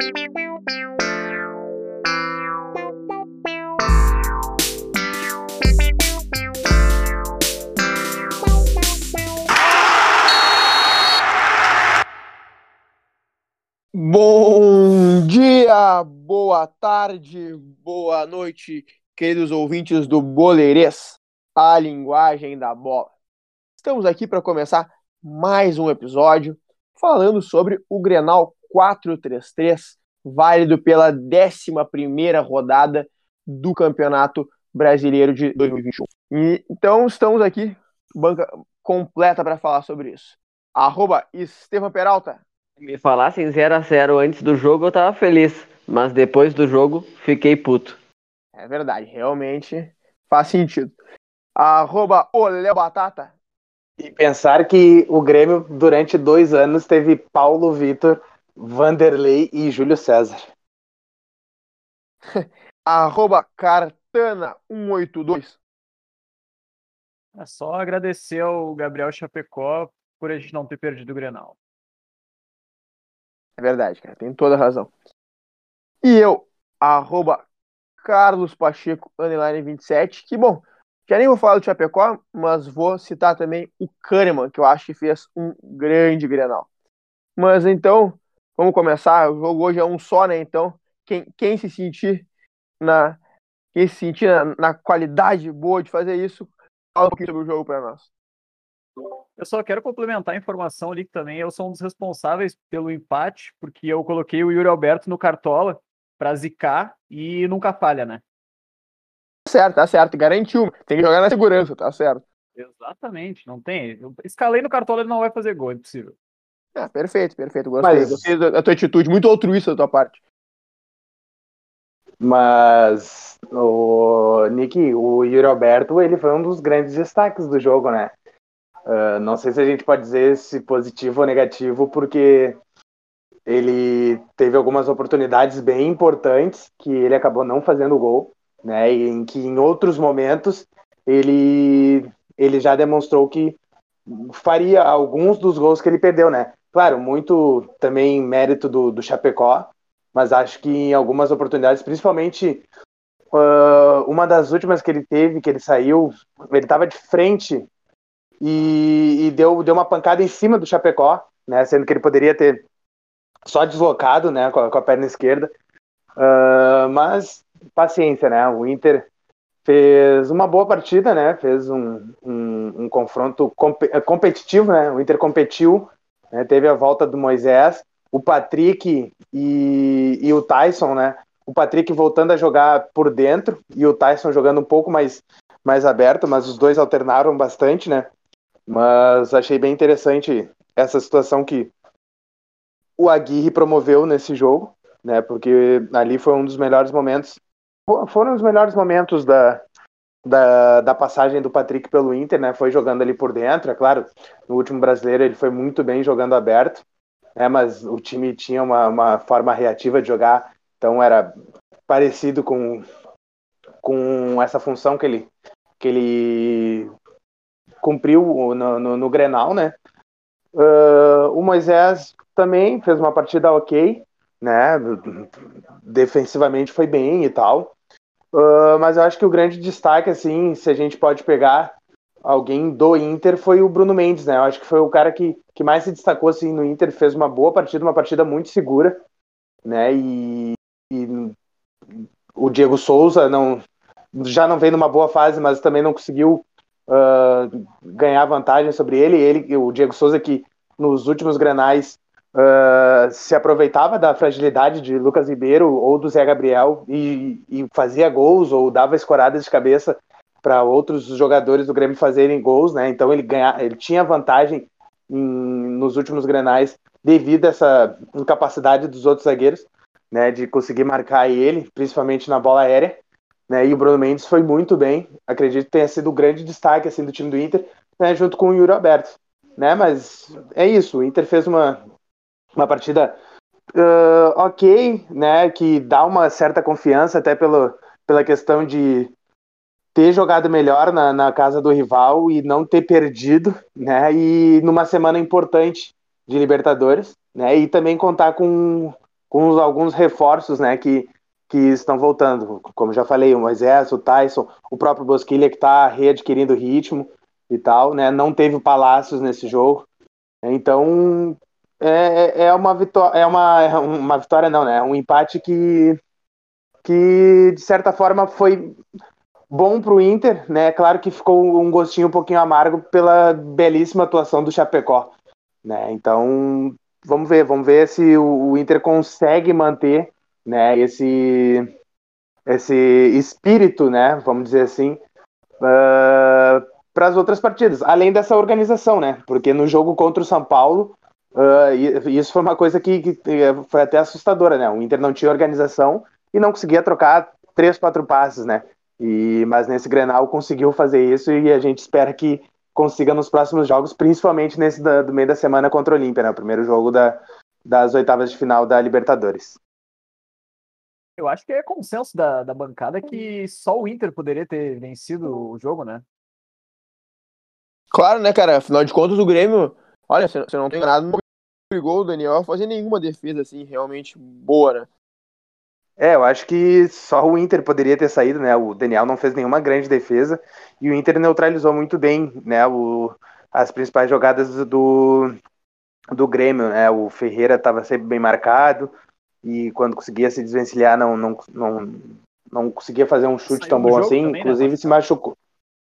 Bom dia, boa tarde, boa noite, queridos ouvintes do Boleirês, a linguagem da bola. Estamos aqui para começar mais um episódio falando sobre o Grenal 433, válido pela 11 rodada do Campeonato Brasileiro de 2021. E, então estamos aqui, banca completa para falar sobre isso. Arroba Estevam Peralta, me falassem 0x0 antes do jogo, eu tava feliz. Mas depois do jogo, fiquei puto. É verdade, realmente faz sentido. Arroba Olé Batata. E pensar que o Grêmio, durante dois anos, teve Paulo Vitor, Vanderlei e Júlio César. Arroba Cartana182. É só agradecer ao Gabriel Chapecó por a gente não ter perdido o Grenal. É verdade, cara, tem toda a razão. E eu, arroba Carlos Pacheco, underline 27, que bom, já nem vou falar do Chapecó, mas vou citar também o Kahneman, que eu acho que fez um grande Grenal. Mas então, vamos começar, o jogo hoje é um só, né, então, quem, quem se sentir na quem se sentir na, na qualidade boa de fazer isso, fala um pouquinho sobre o jogo para nós. Eu só quero complementar a informação ali que também eu sou um dos responsáveis pelo empate, porque eu coloquei o Yuri Alberto no Cartola para zicar e nunca falha, né? Tá certo, tá certo. Garantiu. Tem que jogar na segurança, tá certo. Exatamente, não tem. Eu escalei no Cartola, ele não vai fazer gol, é impossível. Ah, perfeito, perfeito. Gostei, Mas... gostei da tua atitude, muito altruísta da tua parte. Mas o Nick, o Yuri Alberto, ele foi um dos grandes destaques do jogo, né? Uh, não sei se a gente pode dizer se positivo ou negativo, porque ele teve algumas oportunidades bem importantes que ele acabou não fazendo gol, né? E em que em outros momentos ele ele já demonstrou que faria alguns dos gols que ele perdeu, né? Claro, muito também mérito do, do Chapecó, mas acho que em algumas oportunidades, principalmente uh, uma das últimas que ele teve, que ele saiu, ele estava de frente e, e, deu, deu uma pancada em cima do Chapecó, né, sendo que ele poderia ter só deslocado né, com, a, com a perna esquerda. Uh, mas paciência, né? O Inter fez uma boa partida, né? Fez um, um, um confronto comp competitivo, né? O Inter competiu, né? teve a volta do Moisés, o Patrick e, e o Tyson, né? O Patrick voltando a jogar por dentro e o Tyson jogando um pouco mais, mais aberto, mas os dois alternaram bastante, né? Mas achei bem interessante essa situação que o Aguirre promoveu nesse jogo, né? Porque ali foi um dos melhores momentos. Foram os melhores momentos da, da, da passagem do Patrick pelo Inter, né? Foi jogando ali por dentro, é claro. No último brasileiro ele foi muito bem jogando aberto, né? Mas o time tinha uma, uma forma reativa de jogar, então era parecido com, com essa função que ele, que ele cumpriu no, no, no Grenal, né? Uh, o Moisés também fez uma partida ok, né? Defensivamente foi bem e tal. Uh, mas eu acho que o grande destaque, assim, se a gente pode pegar alguém do Inter, foi o Bruno Mendes, né? Eu acho que foi o cara que, que mais se destacou assim, no Inter, fez uma boa partida, uma partida muito segura, né? E, e o Diego Souza não, já não vem numa boa fase, mas também não conseguiu uh, ganhar vantagem sobre ele. Ele, o Diego Souza, que nos últimos granais uh, se aproveitava da fragilidade de Lucas Ribeiro ou do Zé Gabriel e, e fazia gols ou dava escoradas de cabeça para outros jogadores do Grêmio fazerem gols, né? Então ele ganha, ele tinha vantagem em, nos últimos granais devido a essa incapacidade dos outros zagueiros, né, de conseguir marcar ele, principalmente na bola aérea. Né, e o Bruno Mendes foi muito bem, acredito que tenha sido o grande destaque assim, do time do Inter, né, junto com o Yuri Alberto. Né, mas é isso, o Inter fez uma, uma partida uh, ok, né, que dá uma certa confiança até pelo, pela questão de ter jogado melhor na, na casa do rival e não ter perdido, né, e numa semana importante de Libertadores, né, e também contar com com os, alguns reforços, né, que, que estão voltando. Como já falei, o Moisés, o Tyson, o próprio Bosquilha que está readquirindo ritmo e tal, né? Não teve o Palácios nesse jogo. Então, é, é uma vitória, é uma, é uma vitória não, né? Um empate que, que de certa forma foi bom para o Inter, né? Claro que ficou um gostinho um pouquinho amargo pela belíssima atuação do Chapecó, né? Então, vamos ver, vamos ver se o, o Inter consegue manter, né? Esse esse espírito, né? Vamos dizer assim, uh, para as outras partidas, além dessa organização, né? Porque no jogo contra o São Paulo Uh, isso foi uma coisa que, que, foi até assustadora, né? O Inter não tinha organização e não conseguia trocar três, quatro passes, né? E, mas nesse Grenal conseguiu fazer isso e a gente espera que consiga nos próximos jogos, principalmente nesse da, do meio da semana contra o Olímpia, né? O primeiro jogo da, das oitavas de final da Libertadores. Eu acho que é consenso da, da bancada que só o Inter poderia ter vencido o jogo, né? Claro, né, cara? Afinal de contas, o Grêmio Olha, se eu não tenho nada, não obrigou o Daniel a fazer nenhuma defesa assim realmente boa, né? É, eu acho que só o Inter poderia ter saído, né? O Daniel não fez nenhuma grande defesa e o Inter neutralizou muito bem, né? O, as principais jogadas do, do Grêmio, né? O Ferreira estava sempre bem marcado e quando conseguia se desvencilhar não não, não, não conseguia fazer um chute saiu tão bom assim, também, né, inclusive né? se machucou.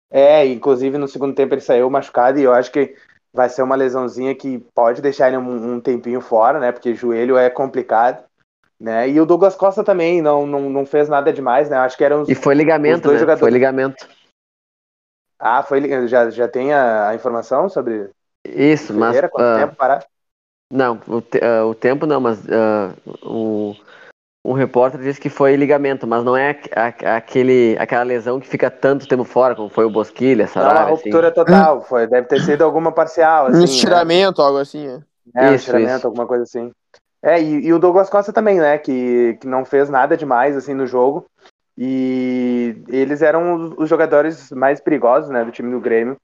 É, inclusive no segundo tempo ele saiu machucado e eu acho que vai ser uma lesãozinha que pode deixar ele um, um, tempinho fora, né? Porque joelho é complicado. Né? E o Douglas Costa também não, não, não fez nada demais, né? Acho que eram os, E foi ligamento, dois né? Jogadores... Foi ligamento. Ah, foi já, já tem a, a informação sobre isso, mas quanto uh, tempo parar? Não, o, te, uh, o tempo não, mas uh, o um repórter disse que foi ligamento, mas não é a, a, aquele, aquela lesão que fica tanto tempo fora, como foi o Bosquilha, Sarabia. Não, uma ruptura assim. total, foi, deve ter sido alguma parcial. Assim, um estiramento, né? algo assim. É, é isso, um estiramento, isso. alguma coisa assim. É, e, e, o Douglas Costa também, né, que, que não fez nada demais, assim, no jogo. E eles eram os, os jogadores mais perigosos, né, do time do Grêmio,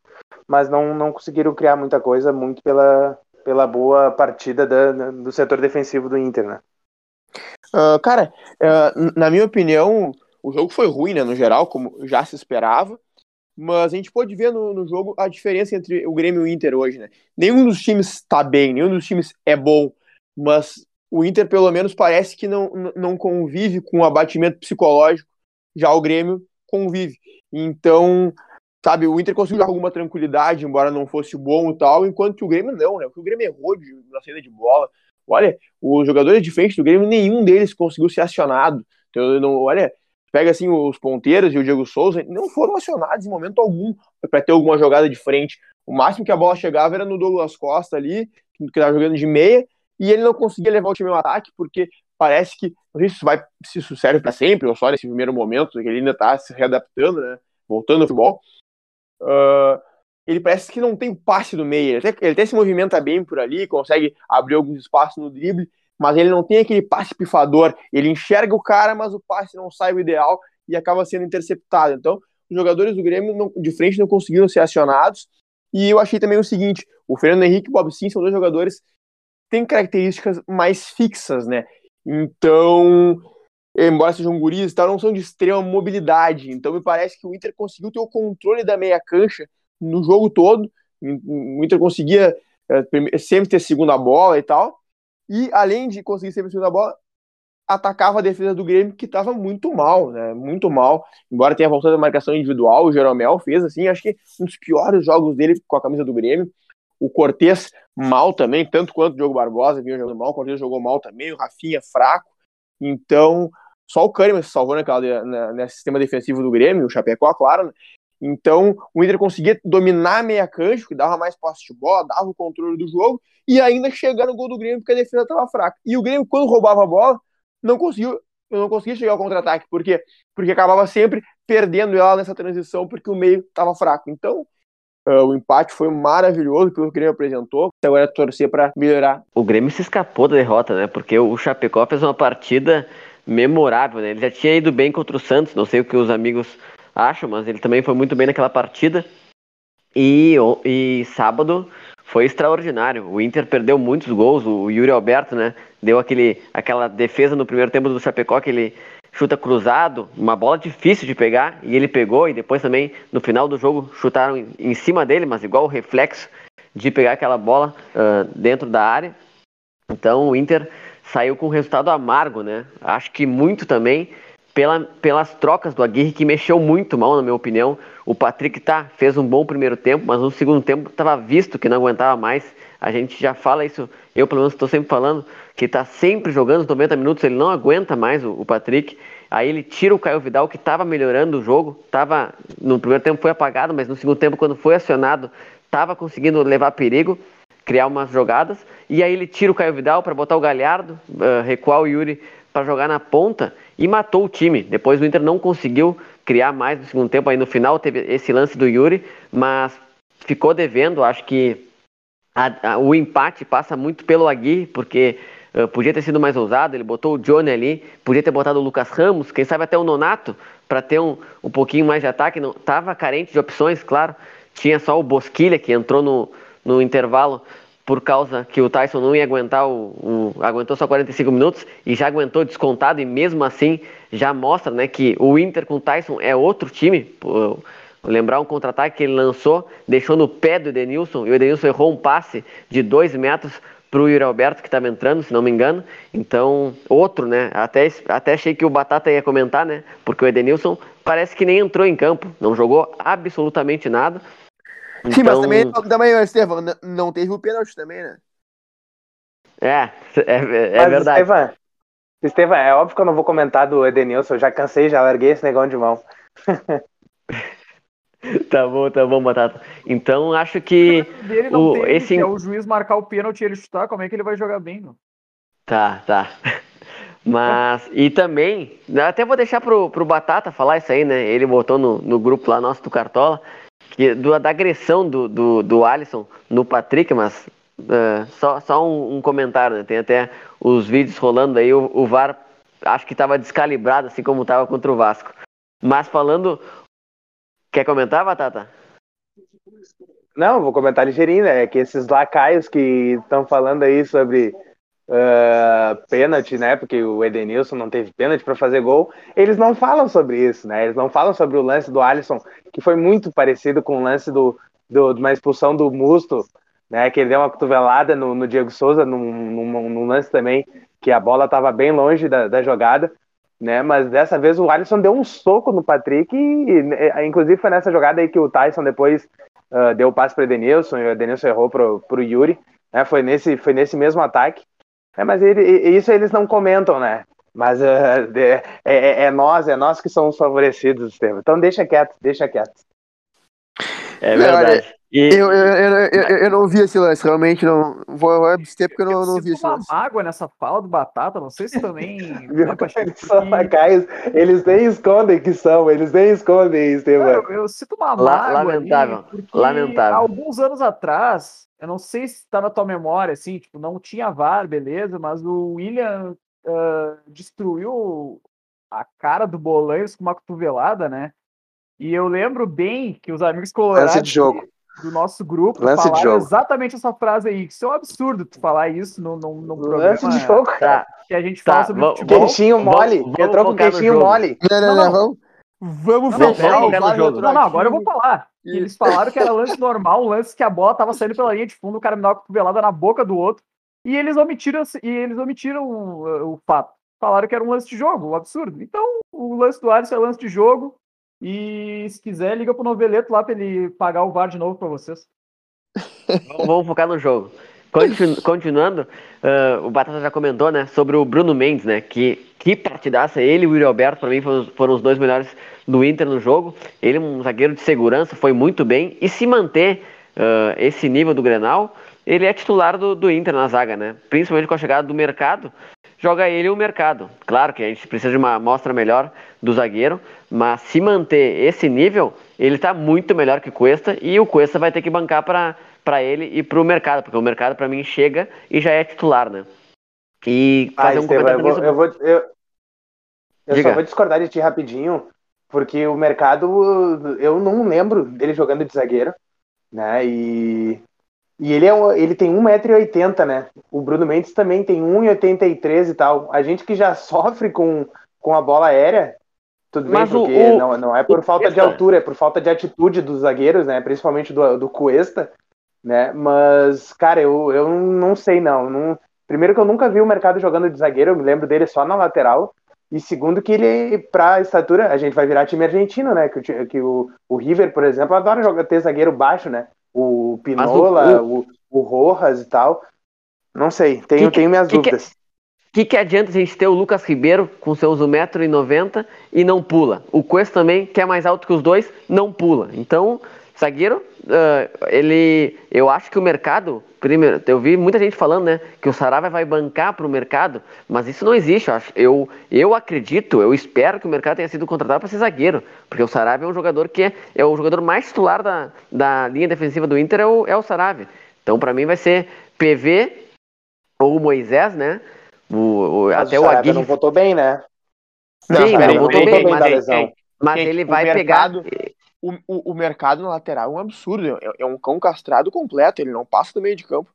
mas não, não conseguiram criar muita coisa, muito pela, pela boa partida da, do setor defensivo do Inter, né. Uh, cara, uh, na minha opinião, o jogo foi ruim, né, no geral, como já se esperava. Mas a gente pode ver no, no jogo a diferença entre o Grêmio e o Inter hoje, né? Nenhum dos times está bem, nenhum dos times é bom, mas o Inter, pelo menos, parece que não, não convive com o abatimento psicológico, já o Grêmio convive. Então, sabe, o Inter conseguiu alguma tranquilidade, embora não fosse bom e tal, enquanto o Grêmio não, né? O Grêmio errou de, na saída de bola, Olha, os jogadores de frente do Grêmio, nenhum deles conseguiu ser acionado. Então, não, olha, pega assim os ponteiros e o Diego Souza, não foram acionados em momento algum para ter alguma jogada de frente. O máximo que a bola chegava era no Douglas Costa ali, que estava jogando de meia, e ele não conseguia levar o time ao ataque, porque parece que, não sei se isso, vai, se isso serve para sempre, ou só nesse primeiro momento, que ele ainda está se readaptando, né, voltando ao futebol. Uh, ele parece que não tem passe do meio. Ele até, ele até se movimenta bem por ali, consegue abrir alguns espaços no drible, mas ele não tem aquele passe pifador. Ele enxerga o cara, mas o passe não sai o ideal e acaba sendo interceptado. Então, os jogadores do Grêmio não, de frente não conseguiram ser acionados. E eu achei também o seguinte: o Fernando Henrique e o Bob Sim são dois jogadores que têm características mais fixas, né? Então, embora sejam guris, tal, não são de extrema mobilidade. Então, me parece que o Inter conseguiu ter o controle da meia cancha no jogo todo. O Inter conseguia é, sempre ter segunda bola e tal. E além de conseguir sempre segunda bola, atacava a defesa do Grêmio, que estava muito mal, né? Muito mal. Embora tenha voltado a marcação individual, o Jeromel fez, assim, acho que um dos piores jogos dele com a camisa do Grêmio. O Cortez mal também, tanto quanto o Diogo Barbosa vinha jogando mal, o Cortez jogou mal também, o Rafinha fraco. Então, só o Kahneman se salvou naquela, na, nesse sistema defensivo do Grêmio, o Chapecó, claro, né? Então, o Inter conseguia dominar meia cancha, que dava mais posse de bola, dava o controle do jogo, e ainda chegar no gol do Grêmio, porque a defesa estava fraca. E o Grêmio, quando roubava a bola, não conseguiu, não conseguia chegar ao contra-ataque. Por quê? Porque acabava sempre perdendo ela nessa transição, porque o meio estava fraco. Então, uh, o empate foi maravilhoso que o Grêmio apresentou. Agora é torcer para melhorar. O Grêmio se escapou da derrota, né? Porque o Chapecó fez uma partida memorável, né? Ele já tinha ido bem contra o Santos, não sei o que os amigos acho, mas ele também foi muito bem naquela partida. E, e sábado foi extraordinário. O Inter perdeu muitos gols. O Yuri Alberto, né? Deu aquele, aquela defesa no primeiro tempo do Chapecó, que ele chuta cruzado, uma bola difícil de pegar, e ele pegou, e depois também no final do jogo chutaram em, cima dele, mas igual o reflexo de pegar aquela bola uh, dentro da área. Então o Inter saiu com um resultado amargo, né? Acho que muito também pela, pelas trocas do Aguirre, que mexeu muito mal, na minha opinião. O Patrick tá, fez um bom primeiro tempo, mas no segundo tempo estava visto que não aguentava mais. A gente já fala isso, eu pelo menos estou sempre falando, que está sempre jogando os 90 minutos, ele não aguenta mais o, o Patrick. Aí ele tira o Caio Vidal, que estava melhorando o jogo, tava, no primeiro tempo foi apagado, mas no segundo tempo, quando foi acionado, estava conseguindo levar perigo, criar umas jogadas. E aí ele tira o Caio Vidal para botar o Galhardo, uh, recuar o Yuri para jogar na ponta e matou o time. Depois o Inter não conseguiu criar mais no segundo tempo. Aí no final teve esse lance do Yuri, mas ficou devendo. Acho que a, a, o empate passa muito pelo Aguirre, porque uh, podia ter sido mais ousado. Ele botou o Johnny ali, podia ter botado o Lucas Ramos, quem sabe até o Nonato, para ter um, um pouquinho mais de ataque. Não, tava carente de opções, claro. Tinha só o Bosquilha que entrou no, no intervalo por causa que o Tyson não ia aguentar o, o, aguentou só 45 minutos e já aguentou descontado e mesmo assim já mostra né, que o Inter com o Tyson é outro time. Lembrar um contra-ataque que ele lançou, deixou no pé do Edenilson e o Edenilson errou um passe de dois metros para o Yuri Alberto que estava entrando, se não me engano. Então, outro, né? Até, até achei que o Batata ia comentar, né? Porque o Edenilson parece que nem entrou em campo, não jogou absolutamente nada. Sim, então... mas também, também Estevão, não teve o pênalti também, né? É, é, é, é verdade. Estevam, Estevam, é óbvio que eu não vou comentar do Edenilson, eu já cansei, já larguei esse negócio de mão. tá bom, tá bom, Batata. Então acho que o, teve, esse é o juiz marcar o pênalti e ele chutar, como é que ele vai jogar bem, não? Tá, tá. Mas, e também, até vou deixar pro, pro Batata falar isso aí, né? Ele botou no, no grupo lá nosso do Cartola que, do, da agressão do, do, do Alisson no Patrick, mas uh, só, só um, um, comentário, né? Tem até os vídeos rolando aí, o, o VAR acho que estava descalibrado, assim como estava contra o Vasco. Mas falando. Quer comentar, Batata? Não, vou comentar ligeirinho, né? É que esses lacaios que estão falando aí sobre uh, pênalti, né? Porque o Edenilson não teve pênalti para fazer gol. Eles não falam sobre isso, né? Eles não falam sobre o lance do Alisson, que foi muito parecido com o lance do, do, de uma expulsão do Musto, né? Que ele deu uma cotovelada no, no Diego Souza, num, num, num, lance também, que a bola estava bem longe da, da jogada. Né, mas dessa vez o Alisson deu um soco no Patrick, e, inclusive foi nessa jogada aí que o Tyson depois uh, deu o passe para Edenilson, e o Edenilson errou para o Yuri, né, foi, nesse, foi nesse mesmo ataque. É, mas ele, isso eles não comentam, né? Mas uh, é, é, é, nós, é nós que somos favorecidos, Estevam. Então deixa quieto, deixa quieto. É verdade. E... Eu, eu, eu, eu, não vi esse lance, realmente não. Vou abster porque eu não, não vi esse lance. uma mágoa nessa fala do Batata, não sei se também. Viu, eles são lacaios, eles nem escondem que são, eles nem escondem, Estevam. Eu, eu sinto uma mágoa. Lamentável, lamentável. Alguns anos atrás, eu não sei se está na tua memória, assim, tipo, não tinha VAR, beleza, mas o William uh, destruiu a cara do Bolanhos com uma cotovelada, né? E eu lembro bem que os amigos colorados do nosso grupo Lance falaram exatamente essa frase aí. Isso é um absurdo tu falar isso no, no, no programa. Lance de jogo, cara. Que a gente tá, fala sobre futebol. Queixinho mole. Vamos, Entrou com queixinho mole. Não, não, não. Vamos, vamos não, fechar não, o jogo. Não, não, agora eu vou falar. E eles falaram que era lance normal, um lance que a bola tava saindo pela linha de fundo, o cara me dava uma cotovelada na boca do outro. E eles omitiram, e eles omitiram o, o fato. Falaram que era um lance de jogo, um absurdo. Então, o lance do Alisson é lance de jogo. E se quiser, liga pro Noveleto lá pra ele pagar o VAR de novo pra vocês. Vamos focar no jogo. Continu continuando, uh, o Batata já comentou, né, sobre o Bruno Mendes, né, que, que partidaça, ele e o Yuri Alberto, para mim, foram, foram, os dois melhores do Inter no jogo. Ele, um zagueiro de segurança, foi muito bem. E se manter uh, esse nível do Grenal, ele é titular do, do Inter na zaga, né? Principalmente com a chegada do mercado, joga ele o mercado. Claro que a gente precisa de uma amostra melhor do zagueiro, mas se manter esse nível, ele está muito melhor que o Cuesta e o Cuesta vai ter que bancar para ele e para o mercado, porque o mercado para mim chega e já é titular, né? E fazer ah, um comentário eu vou, eu, vou, eu, eu só vou discordar de ti rapidinho, porque o mercado, eu não lembro dele jogando de zagueiro, né? E E ele, é um, ele tem 1,80m, né? O Bruno Mendes também tem 1,83m e tal. A gente que já sofre com, com a bola aérea, tudo Mas bem, porque o, não, não é por falta de altura, é por falta de atitude dos zagueiros, né? Principalmente do, do Cuesta, né? Mas, cara, eu, eu não sei, não. não. Primeiro que eu nunca vi o mercado jogando de zagueiro, eu me lembro dele só na lateral. E segundo que ele, pra estatura, a gente vai virar time argentino, né? Que, que o, o River, por exemplo, adora jogar, ter zagueiro baixo, né? O Pinola, o, o, o Rojas e tal. Não sei, tenho, que, tenho minhas que, dúvidas. Que, que adianta a gente ter o Lucas Ribeiro com seus 1,90m e não pula? O Quest também, que é mais alto que os dois, não pula. Então, zagueiro, uh, ele. Eu acho que o mercado. Primeiro, eu vi muita gente falando, né, que o Sarava vai bancar para o mercado, mas isso não existe. Eu, acho, eu, eu acredito, eu espero que o mercado tenha sido contratado para ser zagueiro, porque o Sarava é um jogador que é, é o jogador mais titular da, da linha defensiva do Inter, é o, é o. Então, para mim, vai ser PV ou Moisés, né? O, o até o, o Aguirre. não votou bem, né? Sim, não, não votou bem, mas, mas ele vai mercado, pegar o, o, o mercado no lateral é um absurdo. É, é um cão castrado completo, ele não passa do meio de campo.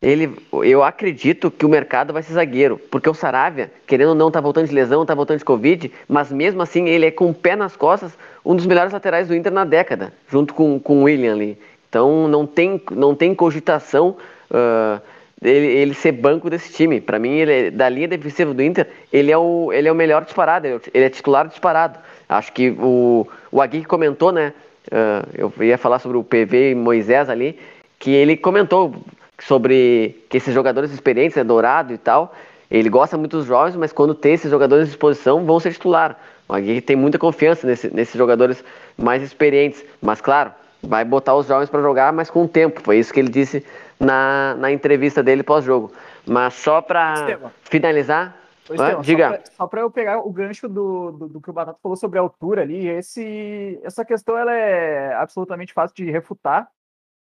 Ele, eu acredito que o mercado vai ser zagueiro, porque o Saravia, querendo ou não, tá voltando de lesão, tá voltando de Covid, mas mesmo assim ele é com o pé nas costas um dos melhores laterais do Inter na década, junto com, com o William ali. Então não tem, não tem cogitação uh, ele, ele ser banco desse time. Para mim, ele é, da linha defensiva do Inter, ele é o, ele é o melhor disparado, ele é titular disparado. Acho que o, o Agui comentou, né? Uh, eu ia falar sobre o PV e Moisés ali, que ele comentou sobre que esses jogadores experientes, é Dourado e tal, ele gosta muito dos jovens, mas quando tem esses jogadores à disposição, vão ser titular. O Agui tem muita confiança nesse, nesses jogadores mais experientes, mas claro, vai botar os jovens para jogar, mas com o tempo. Foi isso que ele disse na, na entrevista dele pós-jogo. Mas só para finalizar, Estevam, diga. Só para eu pegar o gancho do, do, do, que o Batata falou sobre a altura ali, esse, essa questão ela é absolutamente fácil de refutar,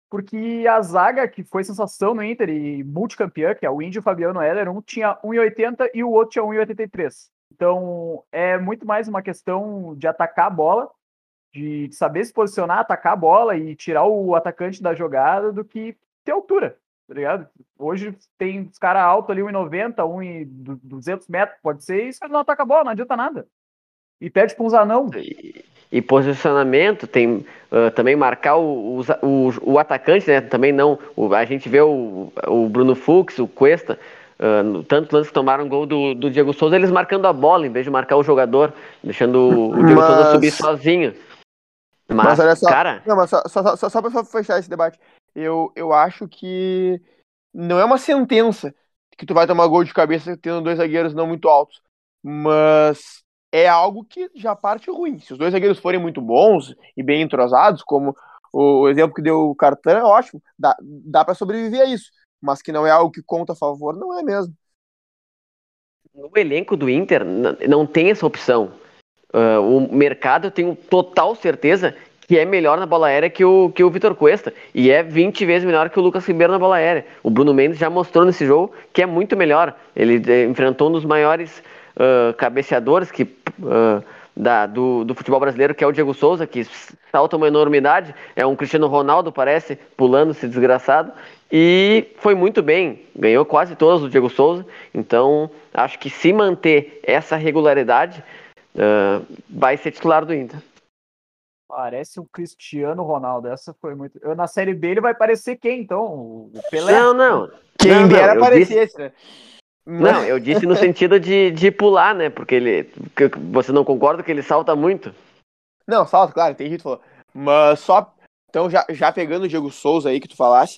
porque a zaga que foi sensação no Inter e multicampeã, que é o Índio Fabiano Heller, um tinha 1,80 e o outro tinha 1,83. Então é muito mais uma questão de atacar a bola, de saber se posicionar, atacar a bola e tirar o atacante da jogada do que ter altura tá ligado? Hoje tem os caras altos ali, 1,90, 1,200 metros, pode ser, e isso não ataca a bola, não adianta nada. E pede para uns anão. E, e, posicionamento, tem uh, também marcar o, o, o, atacante, né? Também não. O, a gente vê o, o Bruno Fux, o Cuesta, uh, tantos lances que tomaram gol do, do Diego Souza, eles marcando a bola, em vez de marcar o jogador, deixando o, Diego mas... Souza subir sozinho. Mas, mas olha só, cara. Não, mas só, só, só, só para fechar esse debate eu, eu acho que não é uma sentença que tu vai tomar gol de cabeça tendo dois zagueiros não muito altos, mas é algo que já parte ruim. Se os dois zagueiros forem muito bons e bem entrosados, como o exemplo que deu o Cartan, é ótimo, dá, dá para sobreviver a isso, mas que não é algo que conta a favor, não é mesmo. No elenco do Inter não tem essa opção. Uh, o mercado, eu tenho total certeza que é melhor na bola aérea que o, que o Vitor Cuesta. E é 20 vezes melhor que o Lucas Ribeiro na bola aérea. O Bruno Mendes já mostrou nesse jogo que é muito melhor. Ele é, enfrentou um dos maiores uh, cabeceadores que, uh, da, do, do futebol brasileiro, que é o Diego Souza, que salta uma enormidade. É um Cristiano Ronaldo, parece, pulando esse desgraçado. E foi muito bem, ganhou quase todos o Diego Souza. Então, acho que se manter essa regularidade, uh, vai ser titular do Inter. Parece um Cristiano Ronaldo. Essa foi muito. Eu, na série B ele vai parecer quem, então? O Pelé? Não, não. Quem não, dera aparecesse, né? Não, eu disse no sentido de, de pular, né? Porque ele. Você não concorda que ele salta muito? Não, salta, claro, tem jeito falou. Mas só. Então, já, já pegando o Diego Souza aí que tu falasse,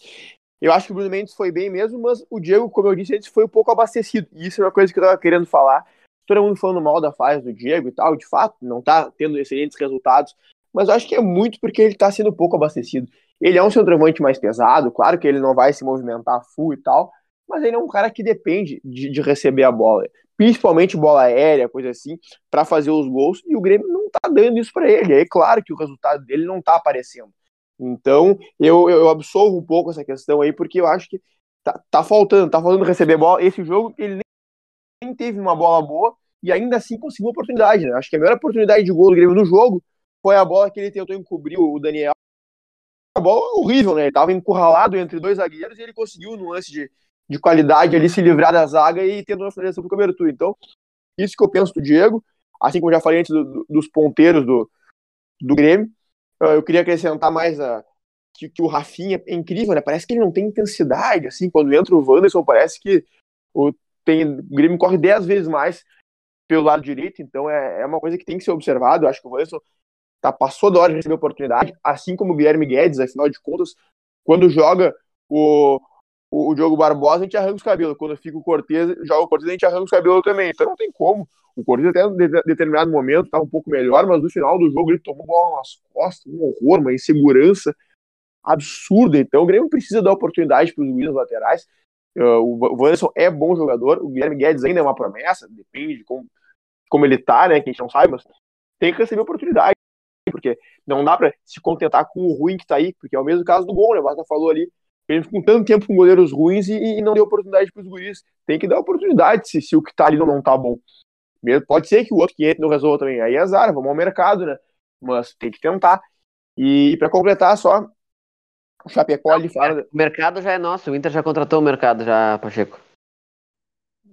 eu acho que o Bruno Mendes foi bem mesmo, mas o Diego, como eu disse antes, foi um pouco abastecido. E isso é uma coisa que eu tava querendo falar. Todo mundo falando mal da fase do Diego e tal, de fato, não tá tendo excelentes resultados mas eu acho que é muito porque ele está sendo pouco abastecido. Ele é um centroavante mais pesado, claro que ele não vai se movimentar full e tal, mas ele é um cara que depende de, de receber a bola, principalmente bola aérea, coisa assim, para fazer os gols, e o Grêmio não tá dando isso para ele. É claro que o resultado dele não tá aparecendo. Então, eu, eu absolvo um pouco essa questão aí, porque eu acho que tá, tá faltando, tá faltando receber bola. Esse jogo, ele nem teve uma bola boa, e ainda assim conseguiu oportunidade, né? Acho que a melhor oportunidade de gol do Grêmio no jogo foi a bola que ele tentou encobrir o Daniel uma bola horrível, né? Ele tava encurralado entre dois zagueiros e ele conseguiu, no lance de, de qualidade, ali se livrar da zaga e tendo uma finalização por cobertura. Então, isso que eu penso do Diego, assim como já falei antes do, do, dos ponteiros do, do Grêmio. Eu queria acrescentar mais a, que, que, o Rafinha é incrível, né? Parece que ele não tem intensidade, assim, quando entra o Wanderson, parece que o, tem, o Grêmio corre dez vezes mais pelo lado direito, então é, é uma coisa que tem que ser observado. Eu acho que o Wanderson tá, passou da hora de receber oportunidade, assim como o Guilherme Guedes, afinal de contas, quando joga o, o, o Diogo Barbosa, a gente arranca os cabelos. Quando fica o Cortez, joga o Cortez, a gente arranca os cabelos também. Então não tem como. O Cortez até em determinado momento estava um pouco melhor, mas no final do jogo ele tomou bola nas costas, um horror, uma insegurança absurda. Então o Grêmio precisa dar oportunidade para os Williams laterais. Uh, o Wanderson é bom jogador, o Guilherme Guedes ainda é uma promessa, depende de como, como ele tá, né? Que a gente não sabe, mas tem que receber oportunidade, porque não dá para se contentar com o ruim que tá aí, porque é o mesmo caso do gol, né? O Basta falou ali, ele ficou tanto tempo com goleiros ruins e, e não deu oportunidade para os guris. Tem que dar oportunidade se, se o que tá ali não, não tá bom. Pode ser que o outro que entra não resolva também. Aí é azar, vamos ao mercado, né? Mas tem que tentar. E para completar só, o Chapecó ali fala. O mercado já é nosso, o Inter já contratou o mercado, já, Pacheco.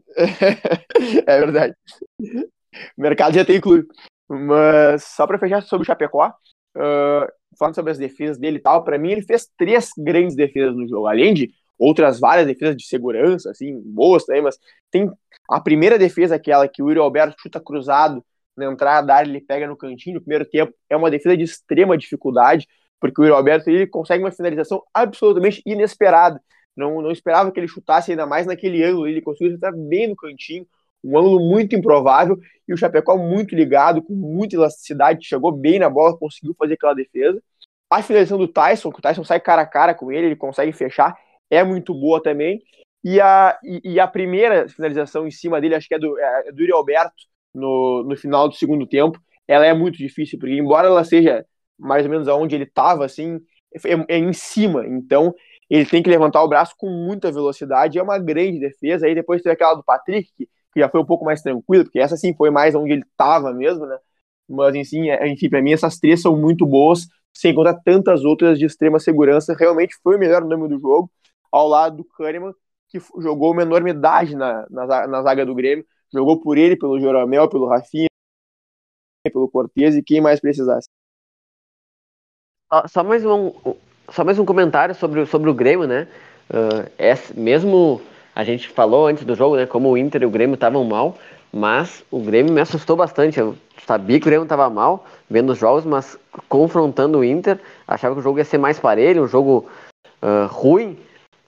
é verdade. O mercado já tem clube. Mas só para fechar sobre o Chapecó, uh, falando sobre as defesas dele e tal, para mim ele fez três grandes defesas no jogo, além de outras várias defesas de segurança, assim, boas também, mas tem a primeira defesa, aquela que o Yuri Alberto chuta cruzado na entrada da área, ele pega no cantinho no primeiro tempo, é uma defesa de extrema dificuldade, porque o Yuri Alberto ele consegue uma finalização absolutamente inesperada. Não, não esperava que ele chutasse ainda mais naquele ângulo, ele conseguiu chutar bem no cantinho, um ângulo muito improvável, e o Chapecó muito ligado, com muita elasticidade, chegou bem na bola, conseguiu fazer aquela defesa. A finalização do Tyson, que o Tyson sai cara a cara com ele, ele consegue fechar, é muito boa também. E a, e, e a primeira finalização em cima dele, acho que é do, é, é do Yuri Alberto, no, no final do segundo tempo, ela é muito difícil, porque embora ela seja mais ou menos aonde ele estava, assim, é, é, em cima. Então, ele tem que levantar o braço com muita velocidade, é uma grande defesa. Aí depois teve aquela do Patrick, que, já foi um pouco mais tranquilo, porque essa sim foi mais onde ele estava mesmo, né? Mas, enfim, é, enfim para mim essas três são muito boas, sem contar tantas outras de extrema segurança. Realmente foi o melhor nome do jogo, ao lado do Kahneman, que jogou uma enormidade na, na, na zaga do Grêmio. Jogou por ele, pelo Joramel, pelo Rafinha, pelo Cortez e quem mais precisasse. Só mais um, só mais um comentário sobre, sobre o Grêmio, né? Uh, é, mesmo a gente falou antes do jogo, né? Como o Inter e o Grêmio estavam mal, mas o Grêmio me assustou bastante. Eu sabia que o Grêmio estava mal vendo os jogos, mas confrontando o Inter, achava que o jogo ia ser mais parelho, um jogo uh, ruim,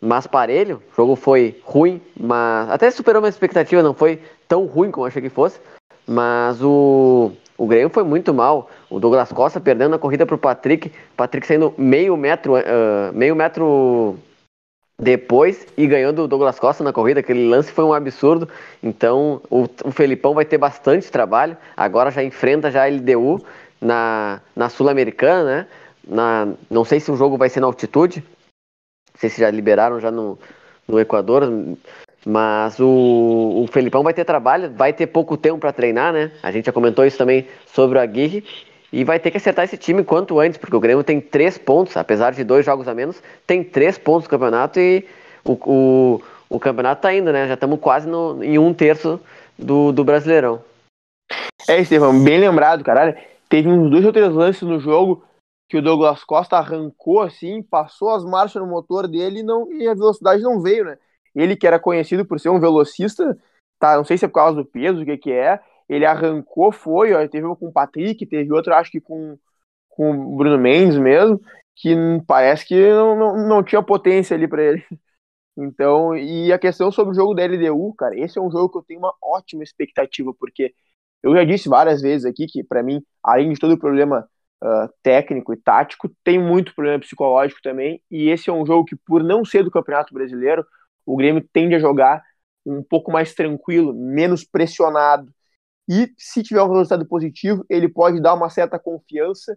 mas parelho. O jogo foi ruim, mas até superou minha expectativa, não foi tão ruim como eu achei que fosse. Mas o, o Grêmio foi muito mal. O Douglas Costa perdendo a corrida para o Patrick. Patrick saindo meio metro, uh, meio metro depois e ganhando o Douglas Costa na corrida. Aquele lance foi um absurdo. Então o, o Felipão vai ter bastante trabalho. Agora já enfrenta já a LDU na, na Sul-Americana, né? Na, não sei se o jogo vai ser na altitude. Não sei se já liberaram já no, no Equador. Mas o, o Felipão vai ter trabalho, vai ter pouco tempo para treinar, né? A gente já comentou isso também sobre o Aguirre. E vai ter que acertar esse time quanto antes, porque o Grêmio tem três pontos, apesar de dois jogos a menos, tem três pontos no campeonato e o, o, o campeonato tá indo, né? Já estamos quase no, em um terço do, do Brasileirão. É, Estevão, bem lembrado, caralho. Teve uns dois ou três lances no jogo que o Douglas Costa arrancou assim, passou as marchas no motor dele e, não, e a velocidade não veio, né? Ele que era conhecido por ser um velocista, tá? Não sei se é por causa do peso, o que que é. Ele arrancou, foi, ó, teve um com o Patrick, teve outro, acho que com, com o Bruno Mendes mesmo, que parece que não, não, não tinha potência ali para ele. Então, e a questão sobre o jogo da LDU, cara, esse é um jogo que eu tenho uma ótima expectativa, porque eu já disse várias vezes aqui que, para mim, além de todo o problema uh, técnico e tático, tem muito problema psicológico também, e esse é um jogo que, por não ser do Campeonato Brasileiro, o Grêmio tende a jogar um pouco mais tranquilo, menos pressionado. E se tiver um resultado positivo, ele pode dar uma certa confiança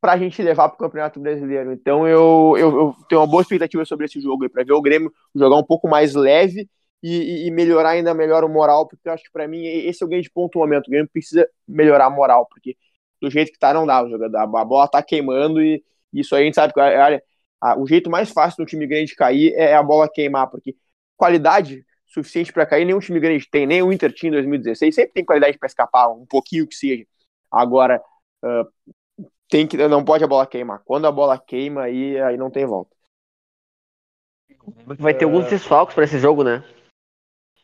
para a gente levar para o Campeonato Brasileiro. Então eu, eu, eu, tenho uma boa expectativa sobre esse jogo, para ver o Grêmio jogar um pouco mais leve e, e melhorar ainda melhor o moral, porque eu acho que para mim esse é o grande ponto do momento. O Grêmio precisa melhorar a moral, porque do jeito que tá não dá. O jogador, a bola tá queimando e isso aí a gente sabe que o jeito mais fácil do time grande cair é a bola queimar, porque qualidade suficiente para cair nenhum time grande tem, nem o Inter tinha em 2016, sempre tem qualidade para escapar, um pouquinho que seja. Agora, uh, tem que, não pode a bola queimar. Quando a bola queima, aí, aí não tem volta. Vai ter alguns desfalques para esse jogo, né?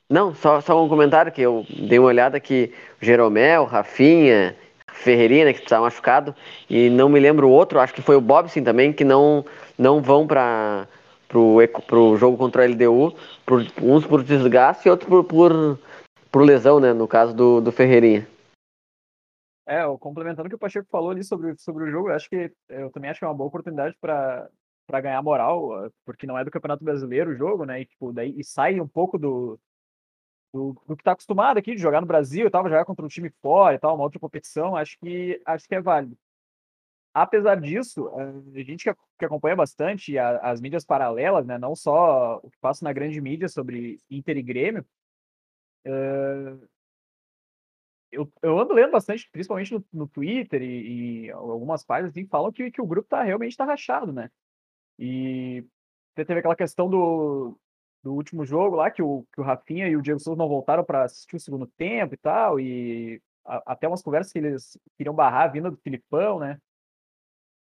Não, só, só um comentário que eu dei uma olhada que Jeromel, Rafinha, Ferreirinha, né, que está machucado, e não me lembro o outro, acho que foi o Bobson também, que não, não vão para o jogo contra o LDU, por, uns por desgaste e outros por, por, por, lesão, né? No caso do, do Ferreirinha. É, complementando o que o Pacheco falou ali sobre, sobre o jogo, eu acho que eu também acho que é uma boa oportunidade para para ganhar moral, porque não é do Campeonato Brasileiro o jogo, né? E, tipo, daí, e sai um pouco do, do, do que está acostumado aqui de jogar no Brasil e tal, jogar contra um time fora e tal, uma outra competição, acho que acho que é válido. Apesar disso, a gente que, acompanha bastante as mídias paralelas, né, não só o que passa na grande mídia sobre Inter e Grêmio, uh, eu, eu ando lendo bastante, principalmente no, no Twitter e, e, algumas páginas assim, falam que, que o grupo tá realmente tá rachado, né? E teve aquela questão do, do último jogo lá, que o, que o Rafinha e o Diego Souza não voltaram para assistir o segundo tempo e tal, e a, até umas conversas que eles queriam barrar a vinda do Filipão, né?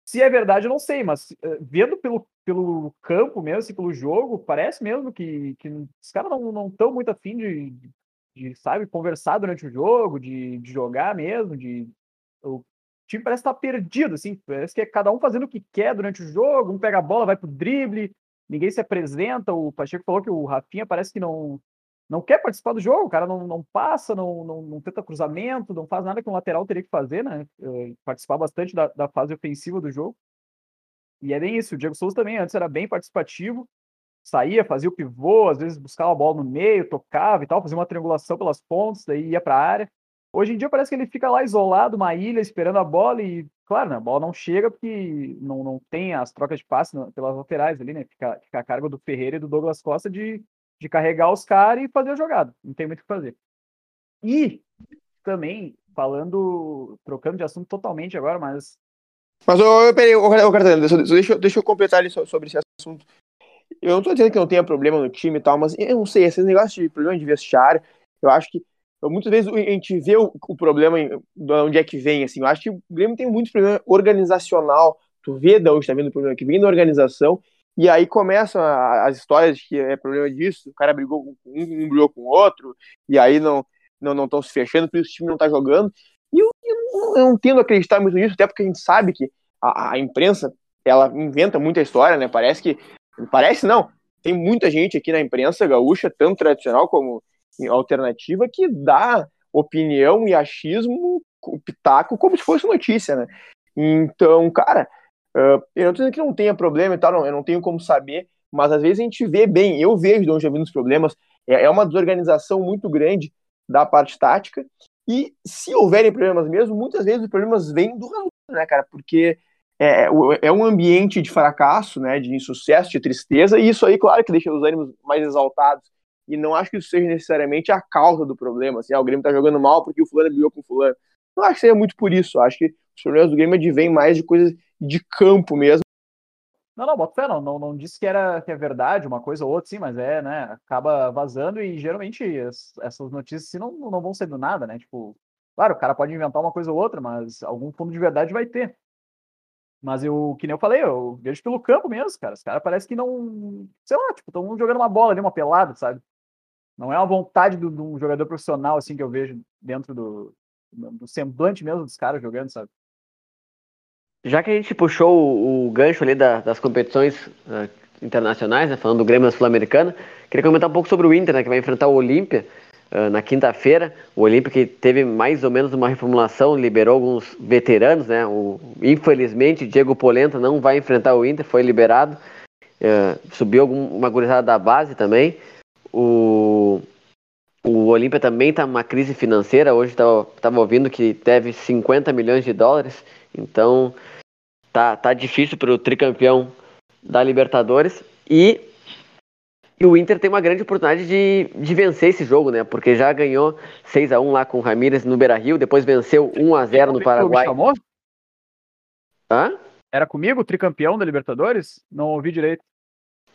Se é verdade, eu não sei, mas uh, vendo pelo, pelo campo mesmo, assim, pelo jogo, parece mesmo que, que os caras não estão muito afim de, de, de, sabe, conversar durante o jogo, de, de jogar mesmo, de... O time parece estar tá perdido, assim, parece que é cada um fazendo o que quer durante o jogo, um pega a bola, vai pro drible, ninguém se apresenta. O Pacheco falou que o Rafinha parece que não não quer participar do jogo, o cara não, não passa, não, não, não tenta cruzamento, não faz nada que um lateral teria que fazer, né? Participar bastante da, da fase ofensiva do jogo. E é bem isso, o Diego Souza também antes era bem participativo, saía, fazia o pivô, às vezes buscava a bola no meio, tocava e tal, fazia uma triangulação pelas pontas, daí ia para a área. Hoje em dia parece que ele fica lá isolado, uma ilha, esperando a bola e Claro, né, a bola não chega porque não, não tem as trocas de passe pelas laterais ali, né? Fica, fica a cargo do Ferreira e do Douglas Costa de, de carregar os caras e fazer a jogada. Não tem muito o que fazer. E também, falando, trocando de assunto totalmente agora, mas. Mas, ô, peraí, ô, ô deixa, deixa, eu completar ali sobre esse assunto. Eu não tô dizendo que não tenha problema no time e tal, mas eu não sei, esses negócios de problema de vestiário, eu acho que muitas vezes a gente vê o, o problema de onde é que vem, assim, eu acho que o Grêmio tem muito problema organizacional, tu vê de onde está vindo o problema, que vem da organização, e aí começam as histórias de que é problema disso, o cara brigou com um, um brigou com o outro, e aí não não estão se fechando, por isso o time não está jogando, e eu, eu, não, eu não tendo a acreditar muito nisso, até porque a gente sabe que a, a imprensa, ela inventa muita história, né, parece que, parece não, tem muita gente aqui na imprensa gaúcha, tanto tradicional como alternativa que dá opinião e achismo, pitaco, como se fosse notícia, né? Então, cara, eu não tô dizendo que não tenha problema e tal, não, eu não tenho como saber, mas às vezes a gente vê bem, eu vejo de onde vem os problemas, é, é uma desorganização muito grande da parte tática, e se houverem problemas mesmo, muitas vezes os problemas vêm do resultado, né, cara? Porque é, é um ambiente de fracasso, né, de insucesso, de tristeza, e isso aí, claro, que deixa os ânimos mais exaltados e não acho que isso seja necessariamente a causa do problema. Assim, ah, o Grêmio tá jogando mal porque o fulano brigou com o fulano. Não acho que seja muito por isso. Acho que os problemas do Grêmio advêm mais de coisas de campo mesmo. Não, não, bota fé, não, não, não disse que era que é verdade, uma coisa ou outra, sim, mas é, né, acaba vazando e geralmente essas notícias assim, não, não vão ser do nada, né, tipo, claro, o cara pode inventar uma coisa ou outra, mas algum fundo de verdade vai ter. Mas eu, que nem eu falei, eu vejo pelo campo mesmo, cara, os caras parece que não, sei lá, tipo, estão jogando uma bola ali, uma pelada, sabe? Não é uma vontade de um jogador profissional, assim, que eu vejo dentro do, do semblante mesmo dos caras jogando, sabe? Já que a gente puxou o, o gancho ali da, das competições uh, internacionais, né, falando do Grêmio Sul-Americana, queria comentar um pouco sobre o Inter, né, que vai enfrentar o Olímpia uh, na quinta-feira. O Olímpia que teve mais ou menos uma reformulação, liberou alguns veteranos, né? O, infelizmente, Diego Polenta não vai enfrentar o Inter, foi liberado. Uh, subiu algum, uma gurizada da base também. O, o Olímpia também está numa crise financeira. Hoje estava ouvindo que deve 50 milhões de dólares. Então tá, tá difícil para o tricampeão da Libertadores. E, e, o Inter tem uma grande oportunidade de, de vencer esse jogo, né? Porque já ganhou 6 a 1 lá com o Ramírez no Beira Rio, depois venceu 1 a 0 no Paraguai. Chamou? Hã? Era comigo, tricampeão da Libertadores? Não ouvi direito.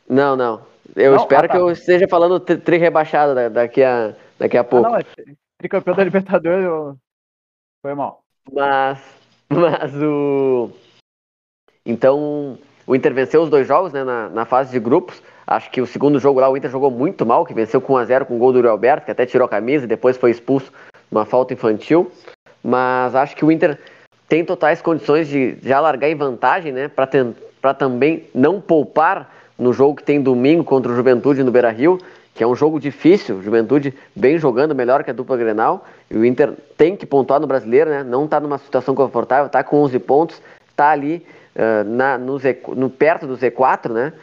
Não, não. Eu não? espero ah, tá. que eu esteja falando tri rebaixado daqui a, daqui a pouco. Ah, não, é tricampeão da Libertadores, eu... foi mal. Mas, mas o. Então, o Inter venceu os dois jogos né, na, na fase de grupos. Acho que o segundo jogo lá o Inter jogou muito mal, que venceu com 1x0 com o gol do Uri Alberto, que até tirou a camisa e depois foi expulso numa falta infantil. Mas acho que o Inter tem totais condições de já largar em vantagem, né? Para também não poupar no jogo que tem domingo contra o Juventude no Beira Rio, que é um jogo difícil. Juventude bem jogando, melhor que a dupla Grenal. E o Inter tem que pontuar no brasileiro, né? Não está numa situação confortável, está com 11 pontos, está ali uh, na, no, Z, no perto do Z4, né?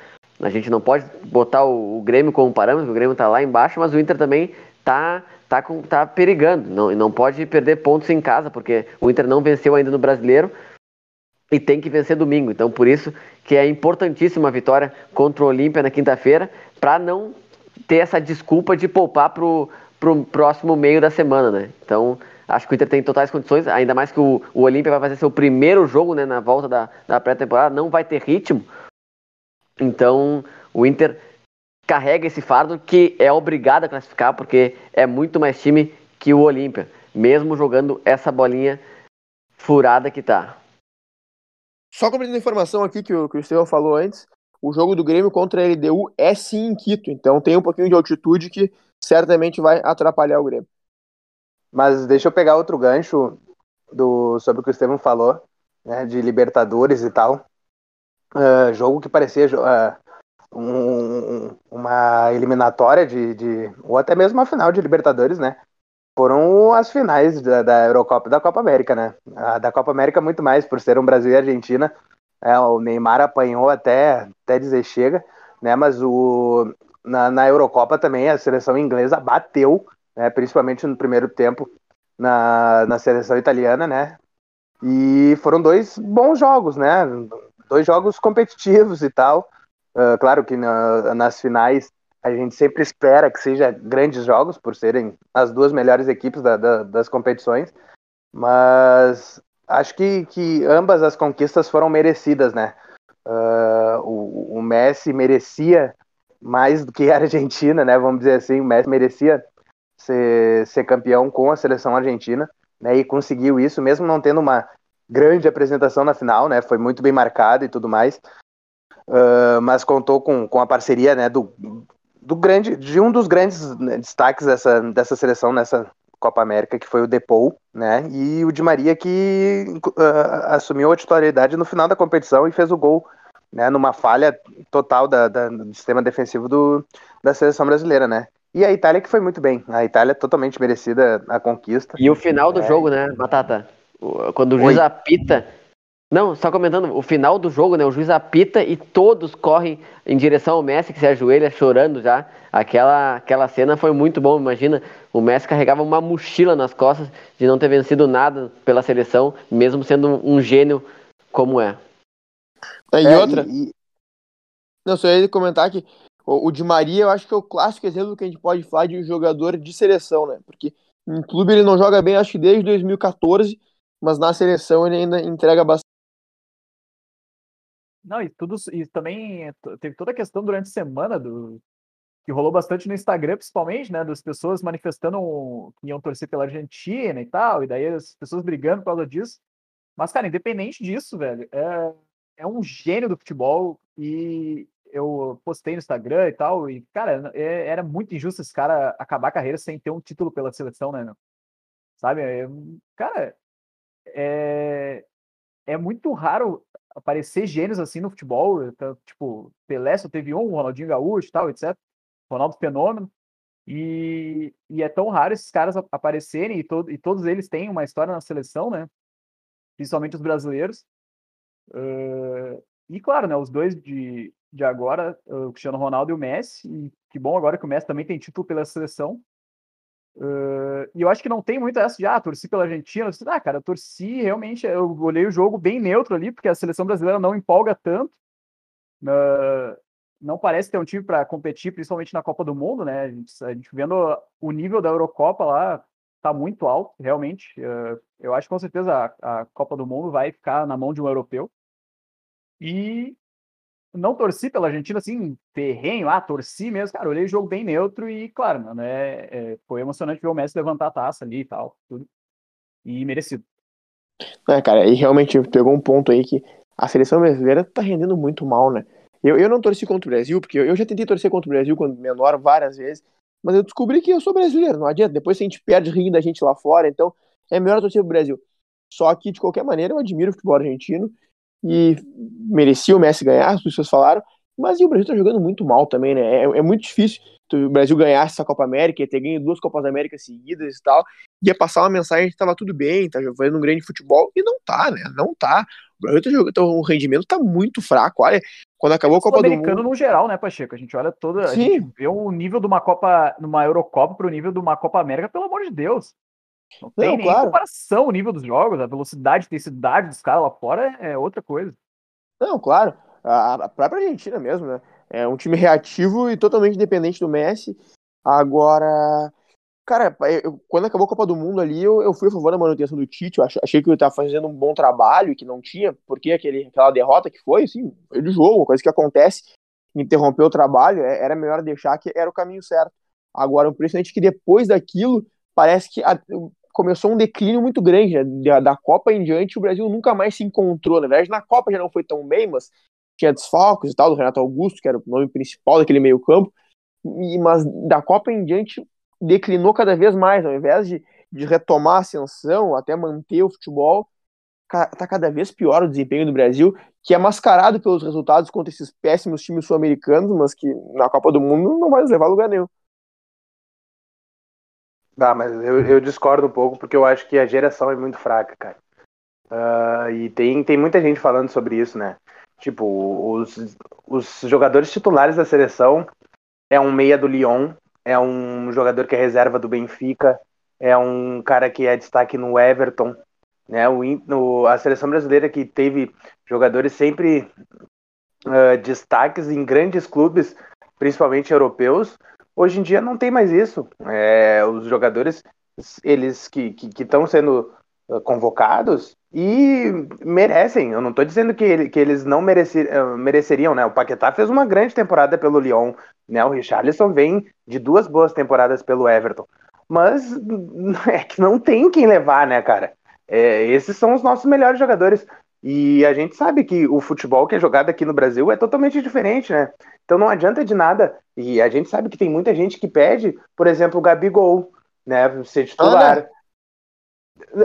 A gente não pode botar o, o Grêmio como parâmetro, o Grêmio está lá embaixo, mas o Inter também está tá, com, tá perigando. Não, não pode perder pontos em casa, porque o Inter não venceu ainda no brasileiro e tem que vencer domingo. Então, por isso que é importantíssima a vitória contra o Olímpia na quinta-feira, para não ter essa desculpa de poupar para o próximo meio da semana, né? Então, acho que o Inter tem totais condições, ainda mais que o, o Olímpia vai fazer seu primeiro jogo né, na volta da, da pré-temporada, não vai ter ritmo. Então, o Inter carrega esse fardo que é obrigado a classificar, porque é muito mais time que o Olímpia, mesmo jogando essa bolinha furada que tá. Só completando a informação aqui que o, que o Estevão falou antes, o jogo do Grêmio contra a LDU é sim em Quito, então tem um pouquinho de altitude que certamente vai atrapalhar o Grêmio. Mas deixa eu pegar outro gancho do, sobre o que o Estevão falou, né, de Libertadores e tal. Uh, jogo que parecia uh, um, uma eliminatória de, de, ou até mesmo uma final de Libertadores, né? Foram as finais da, da Eurocopa e da Copa América, né? A da Copa América muito mais, por ser um Brasil e Argentina. É, o Neymar apanhou até, até dizer chega, né? Mas o, na, na Eurocopa também a seleção inglesa bateu, né? principalmente no primeiro tempo, na, na seleção italiana, né? E foram dois bons jogos, né? dois jogos competitivos e tal. Uh, claro que na, nas finais a gente sempre espera que seja grandes jogos, por serem as duas melhores equipes da, da, das competições, mas acho que, que ambas as conquistas foram merecidas, né? Uh, o, o, Messi merecia mais do que a Argentina, né? Vamos dizer assim, o Messi merecia ser, ser campeão com a seleção argentina, né? E conseguiu isso, mesmo não tendo uma grande apresentação na final, né? Foi muito bem marcado e tudo mais. Uh, mas contou com, com a parceria né, do, do grande, de um dos grandes né, destaques dessa, dessa seleção nessa Copa América, que foi o Depou, né? E o Di Maria que uh, assumiu a titularidade no final da competição e fez o gol, né? Numa falha total da, da, do sistema defensivo do, da seleção brasileira, né? E a Itália que foi muito bem. A Itália totalmente merecida a conquista. E o final do é. jogo, né, Batata? Quando o juiz Oi. apita. Não, só comentando, o final do jogo, né? O juiz apita e todos correm em direção ao Messi, que se ajoelha chorando já. Aquela, aquela cena foi muito bom. Imagina, o Messi carregava uma mochila nas costas de não ter vencido nada pela seleção, mesmo sendo um gênio como é. é e outra. E, Não, só ia comentar que o, o Di Maria, eu acho que é o clássico exemplo que a gente pode falar de um jogador de seleção, né? Porque em clube ele não joga bem, acho que desde 2014 mas na seleção ele ainda entrega bastante. Não, e tudo e também teve toda a questão durante a semana do que rolou bastante no Instagram, principalmente, né, das pessoas manifestando que iam torcer pela Argentina e tal, e daí as pessoas brigando por causa disso. Mas, cara, independente disso, velho, é, é um gênio do futebol e eu postei no Instagram e tal, e, cara, é, era muito injusto esse cara acabar a carreira sem ter um título pela seleção, né, meu? Sabe? É, cara, é, é muito raro aparecer gênios assim no futebol. Então, tipo, Pelé só teve um, Ronaldinho Gaúcho tal, etc. Ronaldo Fenômeno. E, e é tão raro esses caras aparecerem e, to, e todos eles têm uma história na seleção, né? Principalmente os brasileiros. Uh, e claro, né, os dois de, de agora, o Cristiano Ronaldo e o Messi. E que bom agora que o Messi também tem título pela seleção. Uh, e eu acho que não tem muito essa de, ah, torci pela Argentina. disse, ah, cara, torci realmente, eu olhei o jogo bem neutro ali, porque a seleção brasileira não empolga tanto. Uh, não parece ter um time para competir, principalmente na Copa do Mundo, né? A gente, a gente, vendo o nível da Eurocopa lá, tá muito alto, realmente. Uh, eu acho que com certeza a, a, Copa do Mundo vai ficar na mão de um europeu. E não torci pela Argentina, assim, terrenho, ah, torci mesmo, cara, olhei o jogo bem neutro e, claro, mano, é, é, foi emocionante ver o Messi levantar a taça ali e tal, tudo. E merecido. É, cara, e realmente pegou um ponto aí que a seleção brasileira tá rendendo muito mal, né? Eu, eu não torci contra o Brasil, porque eu, já tentei torcer contra o Brasil quando menor várias vezes, mas eu descobri que eu sou brasileiro, não adianta. Depois a gente perde rindo da gente lá fora, então é melhor torcer pro Brasil. Só que, de qualquer maneira, eu admiro o futebol argentino e merecia o Messi ganhar, as pessoas falaram, mas o Brasil tá jogando muito mal também, né? É, é muito difícil o Brasil ganhar essa Copa América, ia ter ganho duas Copas América seguidas e tal, ia passar uma mensagem que tava tudo bem, tá fazendo um grande futebol, e não tá, né? Não tá. O Brasil tá jogando, então, o rendimento tá muito fraco. Olha, quando acabou a Copa do Mundo. americano no geral, né, Pacheco? A gente olha toda. Sim. A gente vê o nível de uma Copa, numa Eurocopa pro nível de uma Copa América, pelo amor de Deus. Não tem não, nem claro. comparação o nível dos jogos, a velocidade, a intensidade dos caras lá fora é outra coisa. Não, claro. A própria Argentina mesmo, né? É um time reativo e totalmente dependente do Messi. Agora, cara, eu, quando acabou a Copa do Mundo ali, eu, eu fui a favor da manutenção do Tite. Eu achei que ele estava fazendo um bom trabalho e que não tinha, porque aquele, aquela derrota que foi, assim, foi do jogo, coisa que acontece, interromper o trabalho, é, era melhor deixar que era o caminho certo. Agora, o impressionante é que depois daquilo, parece que a, começou um declínio muito grande. Né? Da, da, Copa em diante, o Brasil nunca mais se encontrou. Na verdade, na Copa já não foi tão bem, mas tinha desfalques e tal, do Renato Augusto, que era o nome principal daquele meio-campo. Mas da Copa em diante, declinou cada vez mais. Ao invés de, de retomar a ascensão, até manter o futebol, tá cada vez pior o desempenho do Brasil, que é mascarado pelos resultados contra esses péssimos times sul-americanos, mas que na Copa do Mundo não vai levar lugar nenhum. Ah, mas eu, eu, discordo um pouco porque eu acho que a geração é muito fraca, cara. Uh, e tem, tem muita gente falando sobre isso, né? Tipo, os, os jogadores titulares da seleção é um meia do Lyon, é um jogador que é reserva do Benfica, é um cara que é destaque no Everton, né? O, no, a seleção brasileira que teve jogadores sempre uh, destaques em grandes clubes, principalmente europeus, Hoje em dia não tem mais isso. É, os jogadores, eles que estão sendo ah, convocados e merecem. Eu não estou dizendo que, ele, que eles não ah, mereceriam, né? O Paquetá fez uma grande temporada pelo Lyon, né? O Richarlison vem de duas boas temporadas pelo Everton. Mas é que não tem quem levar, né, cara? É, esses são os nossos melhores jogadores. E a gente sabe que o futebol que é jogado aqui no Brasil é totalmente diferente, né? Então não adianta de nada. E a gente sabe que tem muita gente que pede, por exemplo, o Gabigol, né, ser titular.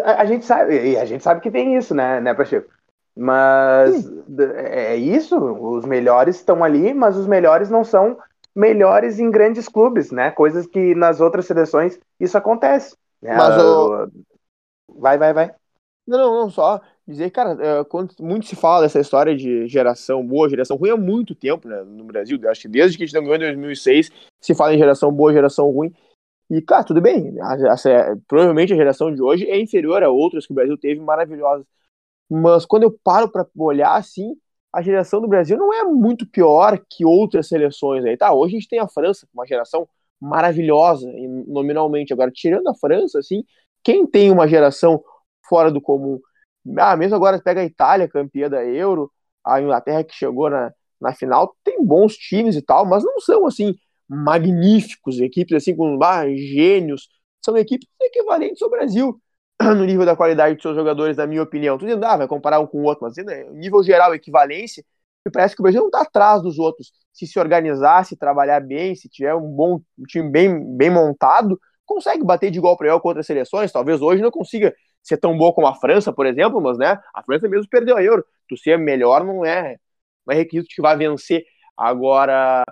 A, a, gente sabe, e a gente sabe que tem isso, né, né, Pacheco? Mas Sim. é isso, os melhores estão ali, mas os melhores não são melhores em grandes clubes, né? Coisas que nas outras seleções isso acontece. Né? Mas o... Vai, vai, vai. Não, não, não, só dizer, cara, é, quando muito se fala dessa história de geração boa, geração ruim há muito tempo, né, no Brasil, acho que desde que a gente não ganhou em 2006, se fala em geração boa, geração ruim, e, cara, tudo bem, a, a, provavelmente a geração de hoje é inferior a outras que o Brasil teve maravilhosas, mas quando eu paro para olhar assim, a geração do Brasil não é muito pior que outras seleções aí, tá, hoje a gente tem a França, uma geração maravilhosa, nominalmente, agora, tirando a França, assim, quem tem uma geração fora do comum ah, mesmo agora pega a Itália, campeã da Euro, a Inglaterra que chegou na, na final, tem bons times e tal, mas não são assim magníficos, equipes assim com ah, gênios, são equipes equivalentes ao Brasil no nível da qualidade de seus jogadores, na minha opinião. Tu dizendo, ah, vai comparar um com o outro, mas né, nível geral, equivalência, me parece que o Brasil não está atrás dos outros. Se se organizar, se trabalhar bem, se tiver um bom um time bem, bem montado, consegue bater de igual para igual com outras seleções. Talvez hoje não consiga ser tão boa como a França, por exemplo, mas né, a França mesmo perdeu a Euro. Tu ser melhor não é, não é requisito que vai vencer. Agora,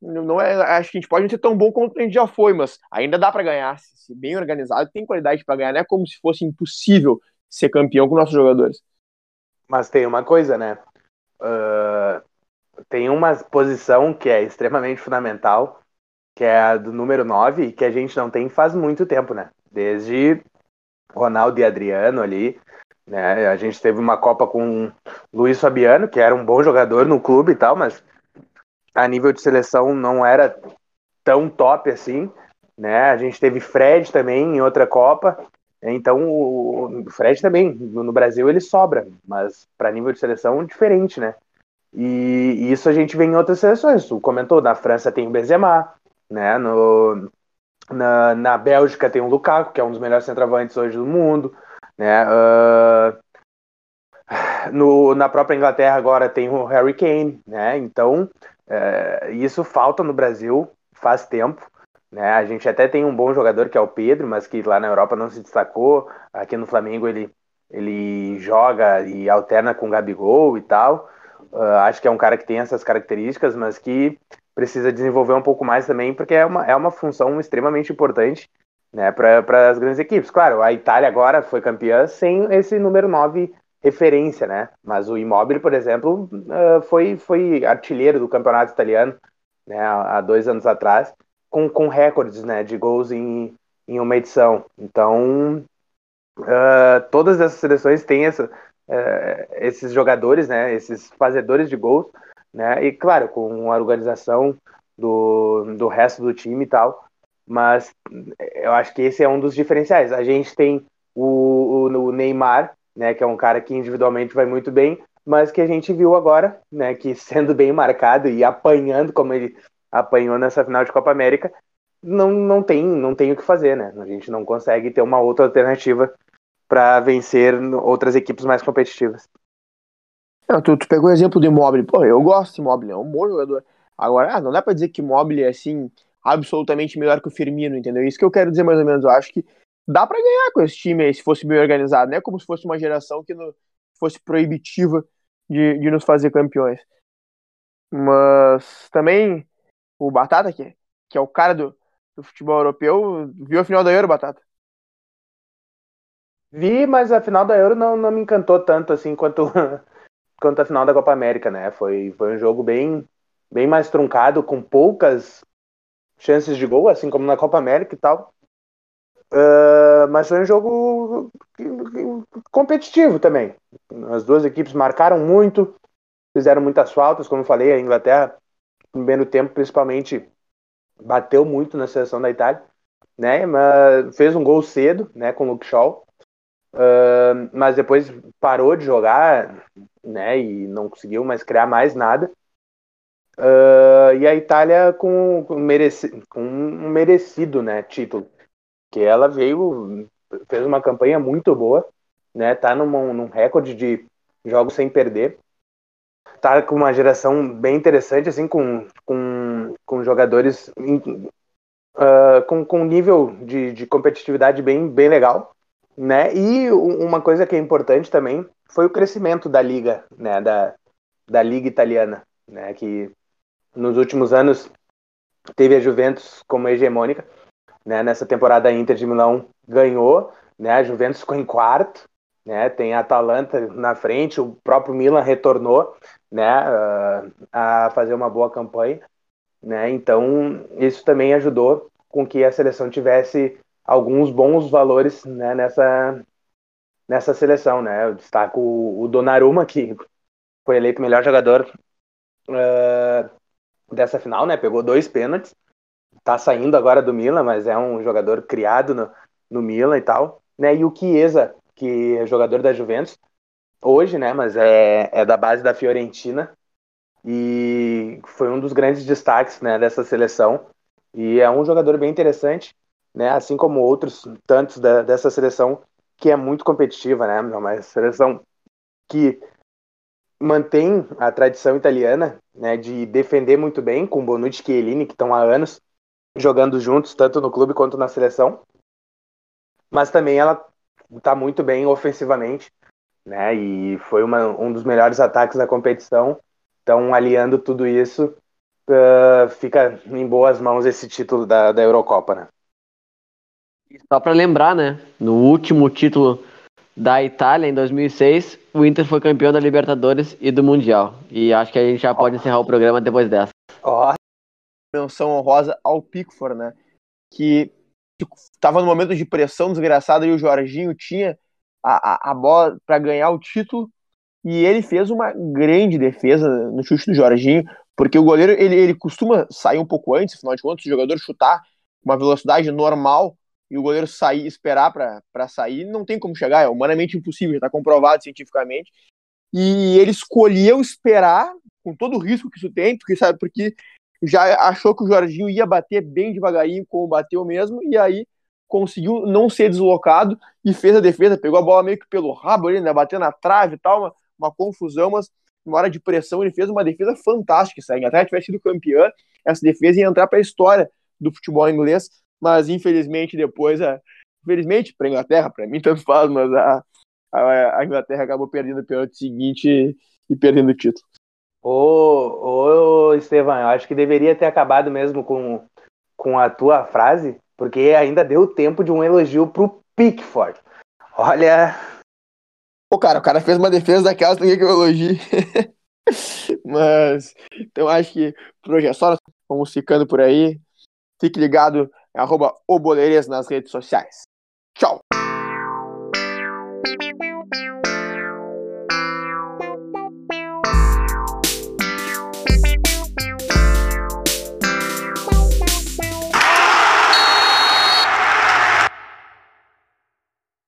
não é, acho que a gente pode não ser tão bom quanto a gente já foi, mas ainda dá para ganhar. Se bem organizado, tem qualidade para ganhar, não é como se fosse impossível ser campeão com nossos jogadores. Mas tem uma coisa, né? Uh, tem uma posição que é extremamente fundamental, que é a do número 9, que a gente não tem faz muito tempo, né? Desde Ronaldo e Adriano ali. Né? A gente teve uma Copa com Luiz Fabiano, que era um bom jogador no clube e tal, mas a nível de seleção não era tão top assim. Né? A gente teve Fred também em outra Copa. Então o Fred também, no Brasil ele sobra, mas para nível de seleção diferente, né? E, isso a gente vê em outras seleções. Tu comentou, na França tem o Benzema, né? No, na, na Bélgica tem o Lukaku, que é um dos melhores centroavantes hoje do mundo, né? Uh, no, na própria Inglaterra agora tem o Harry Kane, né? Então é, isso falta no Brasil faz tempo. Né? A gente até tem um bom jogador que é o Pedro, mas que lá na Europa não se destacou. Aqui no Flamengo ele, ele joga e alterna com o Gabigol e tal. Uh, acho que é um cara que tem essas características, mas que precisa desenvolver um pouco mais também, porque é uma, é uma função extremamente importante né, para as grandes equipes. Claro, a Itália agora foi campeã sem esse número 9 referência, né? Mas o Immobile, por exemplo, uh, foi, foi artilheiro do campeonato italiano né, há dois anos atrás, com, com recordes né, de gols em, em uma edição. Então, uh, todas essas seleções têm essa, uh, esses jogadores, né, esses fazedores de gols, né, e claro, com a organização do, do resto do time e tal, mas eu acho que esse é um dos diferenciais. A gente tem o, o, o Neymar, né, que é um cara que individualmente vai muito bem, mas que a gente viu agora, né, que sendo bem marcado e apanhando como ele apanhou nessa final de Copa América, não, não tem não tem o que fazer, né? A gente não consegue ter uma outra alternativa para vencer outras equipes mais competitivas. Não, tu, tu, pegou o exemplo do Immobile. Pô, eu gosto do Immobile, é um bom jogador. Agora, ah, não dá para dizer que Immobile é assim absolutamente melhor que o Firmino, entendeu? Isso que eu quero dizer mais ou menos. Eu acho que dá para ganhar com esse time aí, se fosse bem organizado, né? Como se fosse uma geração que no, fosse proibitiva de, de nos fazer campeões. Mas também o Batata, que, que é o cara do, do futebol europeu, viu a final da Euro, Batata? Vi, mas a final da Euro não, não me encantou tanto assim quanto, quanto a final da Copa América, né? Foi, foi um jogo bem, bem mais truncado, com poucas chances de gol, assim como na Copa América e tal. Uh, mas foi um jogo competitivo também. As duas equipes marcaram muito, fizeram muitas faltas, como eu falei, a Inglaterra, no primeiro tempo, principalmente, bateu muito na seleção da Itália, né? Mas fez um gol cedo, né, com o Luke Shaw, uh, mas depois parou de jogar, né, e não conseguiu mais criar mais nada. Uh, e a Itália com, com, mereci, com um merecido, né, título que ela veio, fez uma campanha muito boa, né? Tá num, num recorde de jogos sem perder. Tá com uma geração bem interessante, assim, com, com, com jogadores uh, com, com nível de, de competitividade bem, bem legal, né? E uma coisa que é importante também foi o crescimento da liga, né? Da, da liga italiana, né? Que nos últimos anos teve a Juventus como hegemônica, né? Nessa temporada a Inter de Milão ganhou, né? A Juventus ficou em quarto, né? Tem a Atalanta na frente, o próprio Milan retornou, né? Uh, a fazer uma boa campanha, né? Então isso também ajudou com que a seleção tivesse alguns bons valores, né? Nessa nessa seleção, né? Eu destaco o, o Donnarumma que foi eleito melhor jogador uh, dessa final, né? Pegou dois pênaltis tá saindo agora do Milan, mas é um jogador criado no, no Milan e tal, né? E o Chiesa, que é jogador da Juventus, hoje, né? Mas é, é da base da Fiorentina e foi um dos grandes destaques, né? Dessa seleção e é um jogador bem interessante, né? Assim como outros tantos da, dessa seleção que é muito competitiva, né? É uma seleção que mantém a tradição italiana, né, de defender muito bem com Bonucci e Chiellini, que estão há anos jogando juntos, tanto no clube quanto na seleção. Mas também ela está muito bem ofensivamente, né? E foi uma, um dos melhores ataques da competição. Então, aliando tudo isso, uh, fica em boas mãos esse título da, da Eurocopa, né? Só para lembrar, né? No último título da Itália, em 2006, o Inter foi campeão da Libertadores e do Mundial. E acho que a gente já pode encerrar o programa depois dessa. Ó, menção honrosa ao Pickford, né? Que estava no momento de pressão desgraçada e o Jorginho tinha a, a, a bola para ganhar o título e ele fez uma grande defesa no chute do Jorginho, porque o goleiro ele, ele costuma sair um pouco antes, afinal de contas, o jogador chutar uma velocidade normal e o goleiro sair esperar para sair, não tem como chegar, é humanamente impossível, já está comprovado cientificamente. E ele escolheu esperar com todo o risco que isso tem, porque sabe, porque já achou que o Jorginho ia bater bem devagarinho, como bateu mesmo, e aí conseguiu não ser deslocado e fez a defesa, pegou a bola meio que pelo rabo ali, né, batendo na trave e tal, uma, uma confusão, mas na hora de pressão ele fez uma defesa fantástica, se a tivesse sido campeã, essa defesa ia entrar para a história do futebol inglês, mas infelizmente depois, a, infelizmente para a Inglaterra, para mim tanto faz, mas a, a, a Inglaterra acabou perdendo o pênalti seguinte e, e perdendo o título. Ô, ô Estevam, eu acho que deveria ter acabado mesmo com, com a tua frase, porque ainda deu tempo de um elogio pro Pickford. Olha. Pô, cara, o cara fez uma defesa daquelas, ninguém que eu elogie. Mas, então acho que por hoje é só. Vamos ficando por aí. Fique ligado, arroba nas redes sociais. Tchau!